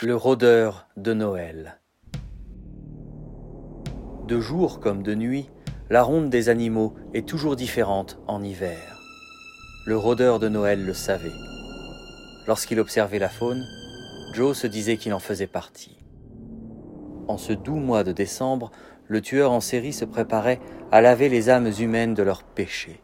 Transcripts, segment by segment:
Le rôdeur de Noël. De jour comme de nuit, la ronde des animaux est toujours différente en hiver. Le rôdeur de Noël le savait. Lorsqu'il observait la faune, Joe se disait qu'il en faisait partie. En ce doux mois de décembre, le tueur en série se préparait à laver les âmes humaines de leurs péchés.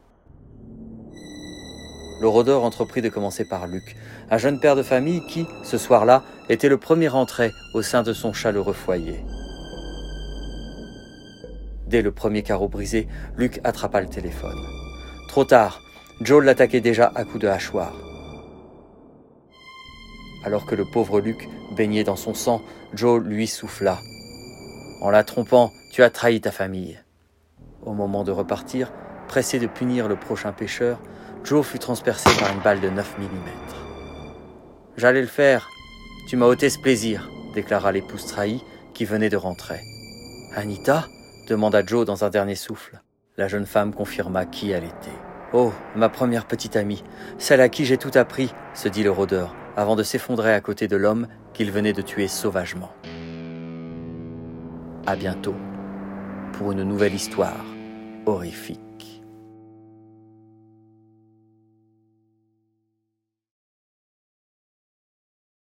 Le rôdeur entreprit de commencer par Luc, un jeune père de famille qui, ce soir-là, était le premier entré au sein de son chaleureux foyer. Dès le premier carreau brisé, Luc attrapa le téléphone. Trop tard, Joe l'attaquait déjà à coups de hachoir. Alors que le pauvre Luc baignait dans son sang, Joe lui souffla. En la trompant, tu as trahi ta famille. Au moment de repartir, pressé de punir le prochain pêcheur, Joe fut transpercé par une balle de 9 mm. J'allais le faire. Tu m'as ôté ce plaisir, déclara l'épouse trahie qui venait de rentrer. Anita? demanda Joe dans un dernier souffle. La jeune femme confirma qui elle était. Oh, ma première petite amie, celle à qui j'ai tout appris, se dit le rôdeur, avant de s'effondrer à côté de l'homme qu'il venait de tuer sauvagement. À bientôt pour une nouvelle histoire horrifique.